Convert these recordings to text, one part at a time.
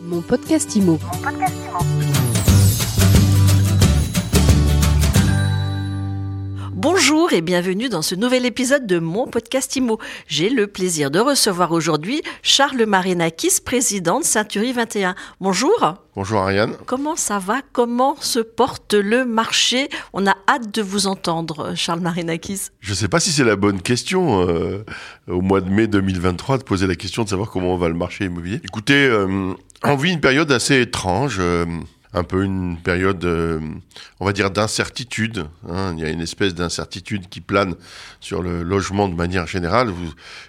Mon podcast IMO. Bonjour et bienvenue dans ce nouvel épisode de mon podcast IMO. J'ai le plaisir de recevoir aujourd'hui Charles Marinakis, président de Ceinturie 21. Bonjour. Bonjour Ariane. Comment ça va? Comment se porte le marché? On a hâte de vous entendre, Charles Marinakis. Je ne sais pas si c'est la bonne question euh, au mois de mai 2023 de poser la question de savoir comment va le marché immobilier. Écoutez, euh, on vit une période assez étrange. Euh, un peu une période, euh, on va dire, d'incertitude. Hein. Il y a une espèce d'incertitude qui plane sur le logement de manière générale.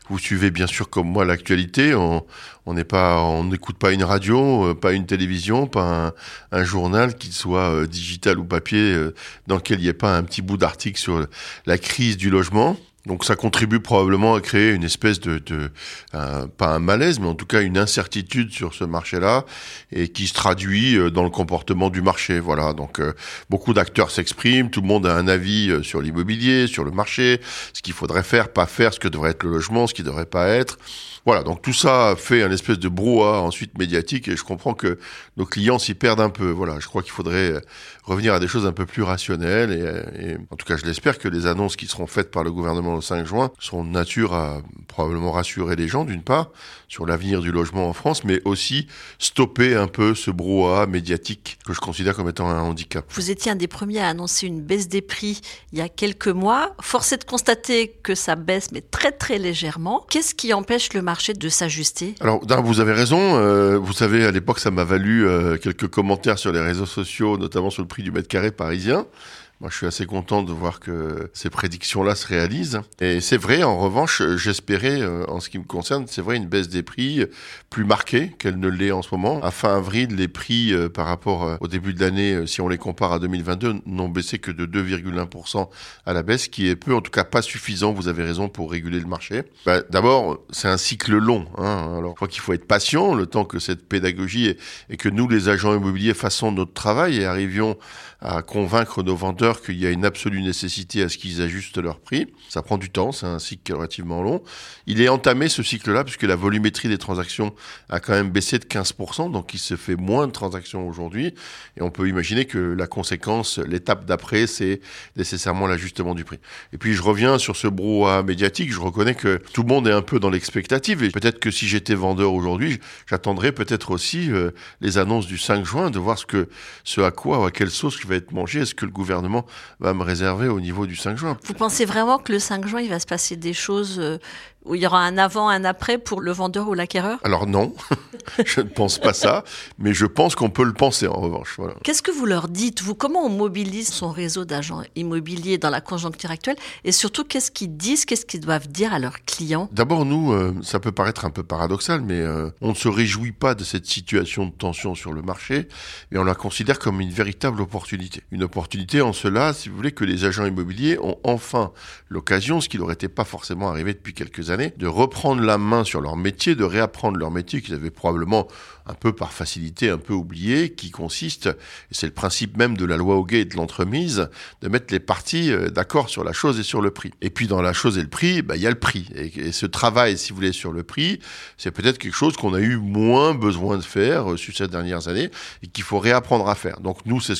Vous, suivez bien sûr comme moi l'actualité. On n'écoute pas une radio, euh, pas une télévision, pas un, journal qui soit digital ou papier, dans lequel il n'y ait pas un petit bout d'article sur la crise du logement. Donc ça contribue probablement à créer une espèce de, de pas un malaise, mais en tout cas une incertitude sur ce marché-là, et qui se traduit euh, dans le comportement du marché. Voilà. Donc euh, beaucoup d'acteurs s'expriment, tout le monde a un avis euh, sur l'immobilier, sur le marché, ce qu'il faudrait faire, pas faire, ce que devrait être le logement, ce qui devrait pas être. Voilà, donc tout ça fait un espèce de brouhaha ensuite médiatique et je comprends que nos clients s'y perdent un peu. Voilà, je crois qu'il faudrait revenir à des choses un peu plus rationnelles et, et en tout cas je l'espère que les annonces qui seront faites par le gouvernement le 5 juin sont de nature à probablement rassurer les gens d'une part sur l'avenir du logement en France, mais aussi stopper un peu ce brouhaha médiatique que je considère comme étant un handicap. Vous étiez un des premiers à annoncer une baisse des prix il y a quelques mois. Force est de constater que ça baisse, mais très très légèrement. Qu'est-ce qui empêche le de s'ajuster? Alors, vous avez raison. Euh, vous savez, à l'époque, ça m'a valu euh, quelques commentaires sur les réseaux sociaux, notamment sur le prix du mètre carré parisien. Moi, je suis assez content de voir que ces prédictions-là se réalisent. Et c'est vrai, en revanche, j'espérais, euh, en ce qui me concerne, c'est vrai, une baisse des prix plus marquée qu'elle ne l'est en ce moment. À fin avril, les prix euh, par rapport euh, au début de l'année, si on les compare à 2022, n'ont baissé que de 2,1% à la baisse, qui est peu, en tout cas pas suffisant, vous avez raison, pour réguler le marché. Bah, D'abord, c'est un cycle long. Hein. Alors, je crois qu'il faut être patient, le temps que cette pédagogie et, et que nous, les agents immobiliers, fassons notre travail et arrivions à convaincre nos vendeurs qu'il y a une absolue nécessité à ce qu'ils ajustent leur prix. Ça prend du temps, c'est un cycle relativement long. Il est entamé ce cycle-là puisque la volumétrie des transactions a quand même baissé de 15%, donc il se fait moins de transactions aujourd'hui. Et on peut imaginer que la conséquence, l'étape d'après, c'est nécessairement l'ajustement du prix. Et puis je reviens sur ce brouhaha médiatique, je reconnais que tout le monde est un peu dans l'expectative et peut-être que si j'étais vendeur aujourd'hui, j'attendrais peut-être aussi euh, les annonces du 5 juin, de voir ce que ce à quoi ou à quelle sauce qui va être mangé, est-ce que le gouvernement va me réserver au niveau du 5 juin. Vous pensez vraiment que le 5 juin, il va se passer des choses euh, où il y aura un avant, un après pour le vendeur ou l'acquéreur? Alors non, je ne pense pas ça, mais je pense qu'on peut le penser en revanche. Voilà. Qu'est-ce que vous leur dites, vous? Comment on mobilise son réseau d'agents immobiliers dans la conjoncture actuelle? Et surtout, qu'est-ce qu'ils disent, qu'est-ce qu'ils doivent dire à leurs clients? D'abord, nous, euh, ça peut paraître un peu paradoxal, mais euh, on ne se réjouit pas de cette situation de tension sur le marché, et on la considère comme une véritable opportunité. Une opportunité en cela, si vous voulez, que les agents immobiliers ont enfin l'occasion, ce qui leur était pas forcément arrivé depuis quelques années, de reprendre la main sur leur métier, de réapprendre leur métier qu'ils avaient probablement un peu par facilité, un peu oublié, qui consiste, et c'est le principe même de la loi Hoguet et de l'entremise, de mettre les parties euh, d'accord sur la chose et sur le prix. Et puis dans la chose et le prix, bah, il y a le prix. Et, ce travail, si vous voulez, sur le prix, c'est peut-être quelque chose qu'on a eu moins besoin de faire euh, sur ces dernières années et qu'il faut réapprendre à faire. Donc nous, c'est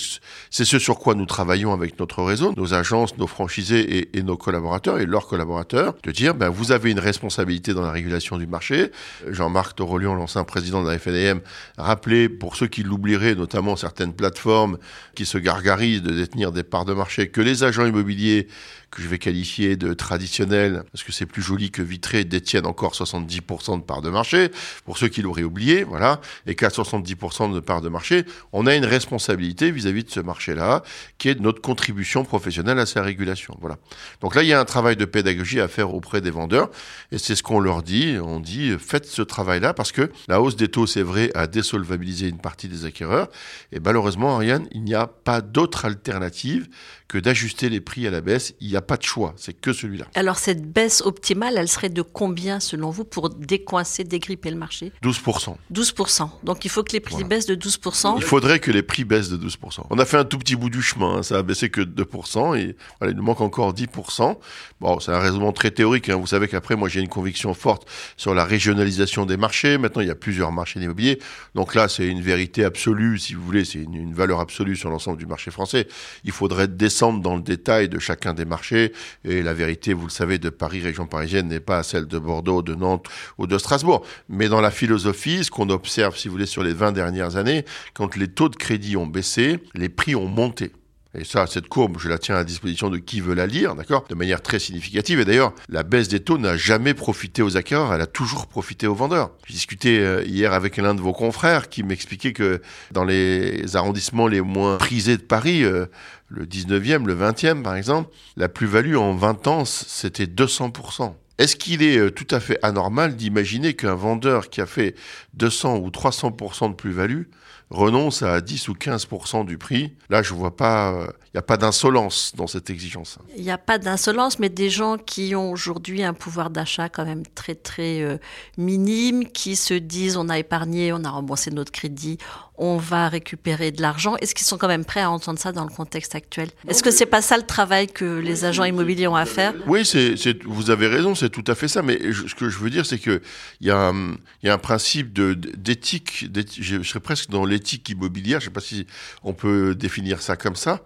ce sur quoi nous travaillons avec notre réseau, nos agences, nos franchisés et, nos collaborateurs et leurs collaborateurs, de dire, ben, vous avez une responsabilité dans la régulation du marché. Jean-Marc Torolion, l'ancien président de la FNAM, rappelait, pour ceux qui l'oublieraient, notamment certaines plateformes qui se gargarisent de détenir des parts de marché, que les agents immobiliers que je vais qualifier de traditionnels, parce que c'est plus joli que vitré, détiennent encore 70% de parts de marché, pour ceux qui l'auraient oublié, voilà, et qu'à 70% de parts de marché, on a une responsabilité vis-à-vis de ce marché-là, qui est notre contribution professionnelle à sa régulation, voilà. Donc là, il y a un travail de pédagogie à faire auprès des vendeurs, et c'est ce qu'on leur dit, on dit, faites ce travail-là, parce que la hausse des taux, c'est vrai, a désolvabilisé une partie des acquéreurs, et malheureusement, Ariane, il n'y a pas d'autre alternative que d'ajuster les prix à la baisse. Il n'y a pas de choix, c'est que celui-là. Alors cette baisse optimale, elle serait de combien selon vous pour décoincer, dégripper le marché? 12%. 12%. Donc il faut que les prix baissent de 12%. Il faudrait que les prix baissent de 12%. On a fait un tout petit bout du chemin, hein. ça a baissé que de 2% et voilà, il nous manque encore 10%. Bon, c'est un raisonnement très théorique. Hein. Vous savez qu'après, moi j'ai une conviction forte sur la régionalisation des marchés. Maintenant, il y a plusieurs marchés immobiliers. Donc là, c'est une vérité absolue, si vous voulez, c'est une, une, valeur absolue sur l'ensemble du marché français. Il faudrait descendre dans le détail de chacun des marchés. Et la vérité, vous le savez, de Paris, région parisienne, n'est pas celle de Bordeaux, de Nantes ou de Strasbourg. Mais dans la philosophie, ce qu'on observe, si vous voulez, sur les 20 dernières années, quand les taux de crédit ont baissé, les prix ont monté. Et ça, cette courbe, je la tiens à disposition de qui veut la lire, d'accord De manière très significative. Et d'ailleurs, la baisse des taux n'a jamais profité aux acquéreurs, elle a toujours profité aux vendeurs. J'ai discuté euh, hier avec l'un de vos confrères qui m'expliquait que dans les arrondissements les moins prisés de Paris, euh, le 19e, le 20e par exemple, la plus-value en 20 ans, c'était 200%. Est-ce qu'il est euh, tout à fait anormal d'imaginer qu'un vendeur qui a fait 200 ou 300% de plus-value renonce à 10 ou 15% du prix. Là, je vois pas, il n'y a pas d'insolence dans cette exigence. Il n'y a pas d'insolence, mais des gens qui ont aujourd'hui un pouvoir d'achat quand même très très euh, minime, qui se disent on a épargné, on a remboursé notre crédit, on va récupérer de l'argent. Est-ce qu'ils sont quand même prêts à entendre ça dans le contexte actuel? Est-ce que c'est pas ça le travail que les agents immobiliers ont à faire? Oui, c'est, vous avez raison, c'est tout à fait ça. Mais ce que je veux dire, c'est que il y, a un, y a un principe de, d'éthique. Je serais presque dans l'éthique immobilière. Je ne sais pas si on peut définir ça comme ça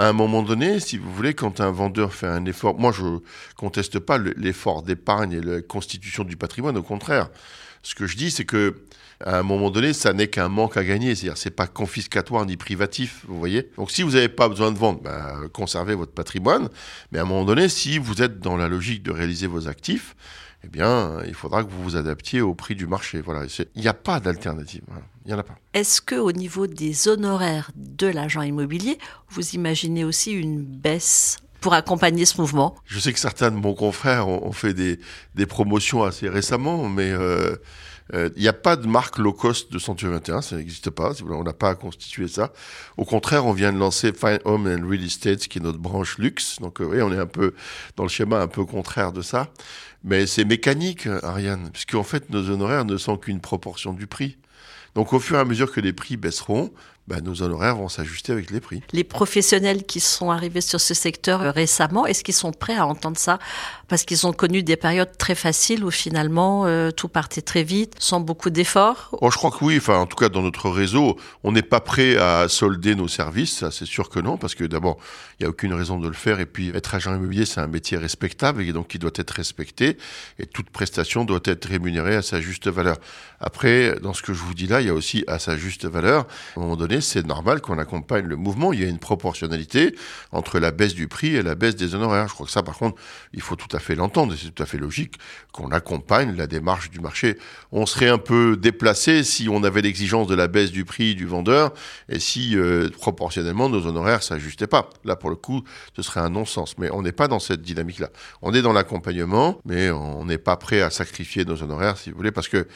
à un moment donné, si vous voulez, quand un vendeur fait un effort, moi je conteste pas l'effort d'épargne et la constitution du patrimoine, au contraire. Ce que je dis, c'est que à un moment donné, ça n'est qu'un manque à gagner. C'est-à-dire, c'est pas confiscatoire ni privatif, vous voyez. Donc, si vous n'avez pas besoin de vendre, ben, conservez votre patrimoine. Mais à un moment donné, si vous êtes dans la logique de réaliser vos actifs, eh bien, il faudra que vous vous adaptiez au prix du marché. Voilà. Il n'y a pas d'alternative. Il n'y en a pas. Est-ce que, au niveau des honoraires de l'agent immobilier, vous imaginez aussi une baisse pour accompagner ce mouvement? Je sais que certains de mon confrères ont, fait des, des, promotions assez récemment, mais euh, il n'y a pas de marque low cost de Century 21, ça n'existe pas. On n'a pas à constituer ça. Au contraire, on vient de lancer Fine Home and Real Estate, qui est notre branche luxe. Donc, euh, oui, on est un peu dans le schéma un peu contraire de ça. Mais c'est mécanique, Ariane, puisqu'en fait, nos honoraires ne sont qu'une proportion du prix. Donc, au fur et à mesure que les prix baisseront, bah, nos honoraires vont s'ajuster avec les prix. Les professionnels qui sont arrivés sur ce secteur euh, récemment, est-ce qu'ils sont prêts à entendre ça? Parce qu'ils ont connu des périodes très faciles où finalement euh, tout partait très vite, sans beaucoup d'efforts. Oh, je crois que oui. Enfin, en tout cas, dans notre réseau, on n'est pas prêt à solder nos services. C'est sûr que non, parce que d'abord, il n'y a aucune raison de le faire. Et puis, être agent immobilier, c'est un métier respectable et donc qui doit être respecté. Et toute prestation doit être rémunérée à sa juste valeur. Après, dans ce que je vous dis là, il y a aussi à sa juste valeur. À un moment donné, c'est normal qu'on accompagne le mouvement. Il y a une proportionnalité entre la baisse du prix et la baisse des honoraires. Je crois que ça, par contre, il faut tout à fait l'entendre. C'est tout à fait logique qu'on accompagne la démarche du marché. On serait un peu déplacé si on avait l'exigence de la baisse du prix du vendeur et si euh, proportionnellement nos honoraires s'ajustaient pas. Là, pour le coup, ce serait un non-sens. Mais on n'est pas dans cette dynamique-là. On est dans l'accompagnement, mais on n'est pas prêt à sacrifier nos honoraires, si vous voulez, parce que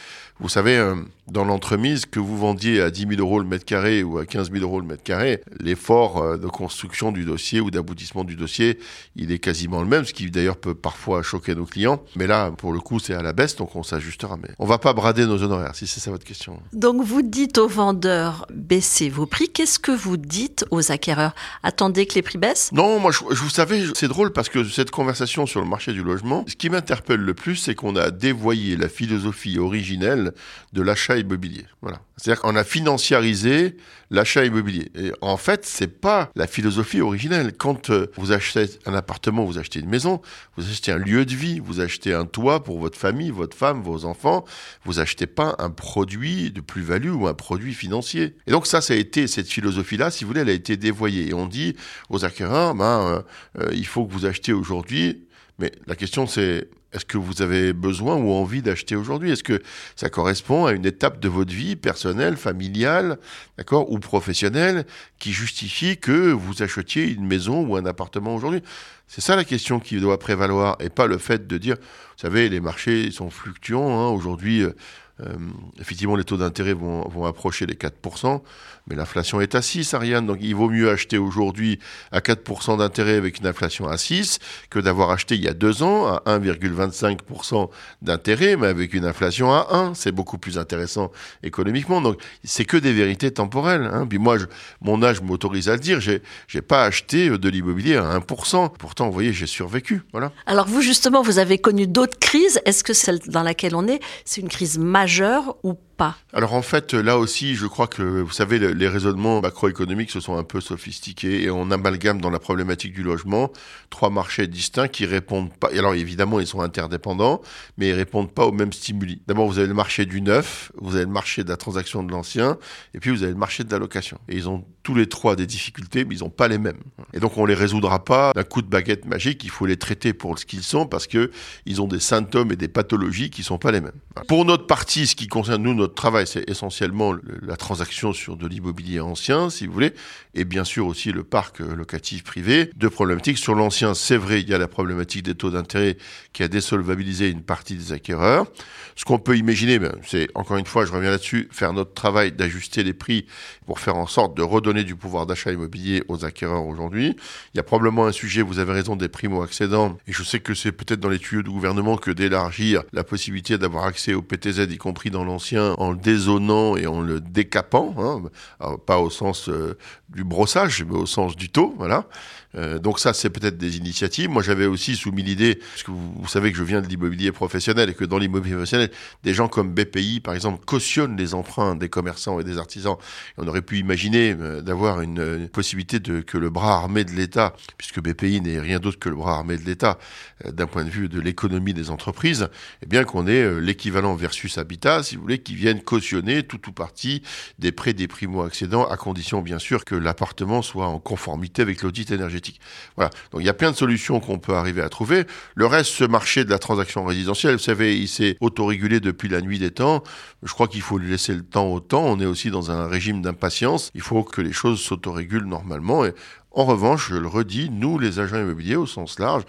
vous savez, euh, dans l'entremise, que vous vendiez à 10 000 euros le mètre carré ou à 15 000 euros le mètre carré, l'effort euh, de construction du dossier ou d'aboutissement du dossier, il est quasiment le même, ce qui d'ailleurs peut parfois choquer nos clients. Mais là, pour le coup, c'est à la baisse, donc on s'ajustera. Mais on va pas brader nos honoraires, si c'est ça votre question. Donc vous dites aux vendeurs, baissez vos prix. Qu'est-ce que vous dites aux acquéreurs? Attendez que les prix baissent? Non, moi, je, vous savez, c'est drôle parce que cette conversation sur le marché du logement, ce qui m'interpelle le plus, c'est qu'on a dévoyé la philosophie originelle de l'achat immobilier. Voilà. C'est-à-dire qu'on a financiarisé l'achat immobilier. Et en fait, c'est pas la philosophie originelle. Quand euh, vous achetez un appartement, vous achetez une maison, vous achetez un lieu de vie, vous achetez un toit pour votre famille, votre femme, vos enfants, vous achetez pas un produit de plus-value ou un produit financier. Et donc ça, ça a été cette philosophie-là, si vous voulez, elle a été dévoyée. Et on dit aux acquéreurs, ben, euh, euh, il faut que vous achetiez aujourd'hui. Mais la question, c'est est-ce que vous avez besoin ou envie d'acheter aujourd'hui? Est-ce que ça correspond à une étape de votre vie personnelle, familiale, d'accord, ou professionnelle, qui justifie que vous achetiez une maison ou un appartement aujourd'hui? C'est ça la question qui doit prévaloir, et pas le fait de dire, vous savez, les marchés sont fluctuants. Hein. aujourd'hui, euh, effectivement, les taux d'intérêt vont, approcher les 4%, mais l'inflation est à 6, Ariane. Donc il vaut mieux acheter aujourd'hui à 4% d'intérêt avec une inflation à 6 que d'avoir acheté il y a deux ans à 1,25% d'intérêt, mais avec une inflation à 1. C'est beaucoup plus intéressant économiquement. Donc c'est que des vérités temporelles. Hein. Puis moi, mon âge m'autorise à le dire, j'ai, j'ai pas acheté de l'immobilier à 1%. Pourtant, vous voyez, j'ai survécu. Voilà. Alors vous, justement, vous avez connu d'autres crises. Est-ce que celle dans laquelle on est, c'est une crise majeure ou Alors en fait, là aussi, je crois que, vous savez, les raisonnements macroéconomiques se sont un peu sophistiqués et on amalgame dans la problématique du logement trois marchés distincts qui répondent pas. Alors évidemment, ils sont interdépendants, mais ils répondent pas aux mêmes stimuli. D'abord, vous avez le marché du neuf, vous avez le marché de la transaction de l'ancien, et puis vous avez le marché de la location. Et ils ont tous les trois des difficultés, mais ils n'ont pas les mêmes. Et donc on les résoudra pas d'un coup de baguette magique. Il faut les traiter pour ce qu'ils sont parce que ils ont des symptômes et des pathologies qui sont pas les mêmes. Pour notre partie, ce qui concerne nous, notre travail, c'est essentiellement la transaction sur de l'immobilier ancien, si vous voulez, et bien sûr aussi le parc locatif privé. Deux problématiques. Sur l'ancien, c'est vrai, il y a la problématique des taux d'intérêt qui a désolvabilisé une partie des acquéreurs. Ce qu'on peut imaginer, ben, c'est, encore une fois, je reviens là-dessus, faire notre travail d'ajuster les prix pour faire en sorte de redonner du pouvoir d'achat immobilier aux acquéreurs aujourd'hui. Il y a probablement un sujet, vous avez raison, des primo-accédants, et je sais que c'est peut-être dans les tuyaux du gouvernement que d'élargir la possibilité d'avoir accès au PTZ, y compris dans l'ancien, en le dézonant et en le décapant, hein, pas au sens euh, du brossage, mais au sens du taux, voilà. Euh, donc ça, c'est peut-être des initiatives. Moi, j'avais aussi soumis l'idée, parce que vous, savez que je viens de l'immobilier professionnel et que dans l'immobilier professionnel, des gens comme BPI, par exemple, cautionnent les emprunts des commerçants et des artisans. on aurait pu imaginer euh, d'avoir une, possibilité que le bras armé de l'État, puisque BPI n'est rien d'autre que le bras armé de l'État, euh, d'un point de vue de l'économie des entreprises, eh bien qu'on ait l'équivalent versus habitat, si vous voulez, qui viennent cautionner tout ou partie des prêts des primo-accédants, à condition bien sûr que l'appartement soit en conformité avec l'audit énergétique. Voilà. Donc il y a plein de solutions qu'on peut arriver à trouver. Le reste, ce marché de la transaction résidentielle, vous savez, il s'est autorégulé depuis la nuit des temps. Je crois qu'il faut lui laisser le temps au temps. On est aussi dans un régime d'impatience. Il faut que les choses s'autorégulent normalement. Et en revanche, je le redis, nous, les agents immobiliers au sens large,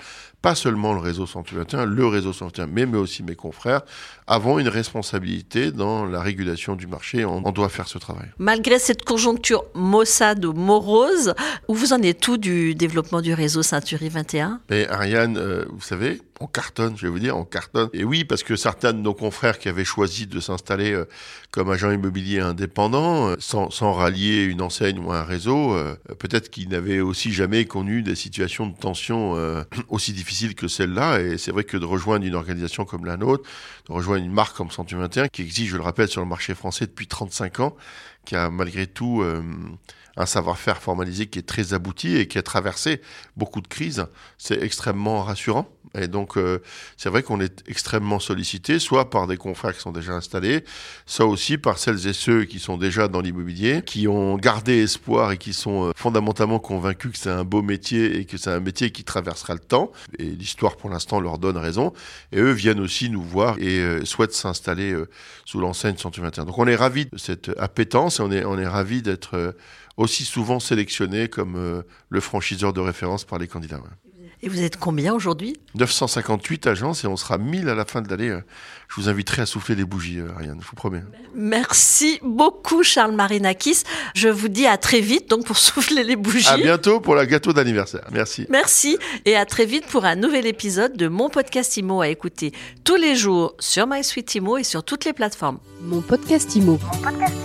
pas seulement le réseau 121, le réseau 121, mais, mais aussi mes confrères, avons une responsabilité dans la régulation du marché. On, doit faire ce travail. Malgré cette conjoncture maussade ou morose, où vous en êtes tout du développement du réseau Century 21 Mais Ariane, euh, vous savez, on cartonne, je vais vous dire, on cartonne. Et oui, parce que certains de nos confrères qui avaient choisi de s'installer euh, comme agent immobilier indépendant, euh, sans, sans, rallier une enseigne ou un réseau, peut-être qu'ils n'avaient aussi jamais connu des situations de tension aussi difficiles que celle-là. Et c'est vrai que de rejoindre une organisation comme la nôtre, de rejoindre une marque comme 121, qui existe, je le rappelle, sur le marché français depuis 35 ans, qui a malgré tout euh, un savoir-faire formalisé qui est très abouti et qui a traversé beaucoup de crises, c'est extrêmement rassurant. Et donc, euh, c'est vrai qu'on est extrêmement sollicité, soit par des confrères qui sont déjà installés, soit aussi par celles et ceux qui sont déjà dans l'immobilier, qui ont gardé espoir et qui sont euh, fondamentalement convaincus que c'est un beau métier et que c'est un métier qui traversera le temps. Et l'histoire, pour l'instant, leur donne raison. Et eux viennent aussi nous voir et euh, souhaitent s'installer sous l'enseigne 121. Donc, on est ravis de cette appétence et on est, on est ravis d'être aussi souvent sélectionnés comme le franchiseur de référence par les candidats. Et vous êtes combien aujourd'hui 958 agences et on sera 1000 à la fin de l'année. Je vous inviterai à souffler les bougies, euh, Ariane, je vous promets. Merci beaucoup, Charles Marinakis. Je vous dis à très vite donc pour souffler les bougies. À bientôt pour la gâteau d'anniversaire. Merci. Merci et à très vite pour un nouvel épisode de mon podcast IMO à écouter tous les jours sur MySuite IMO et sur toutes les plateformes. Mon podcast IMO. Mon podcast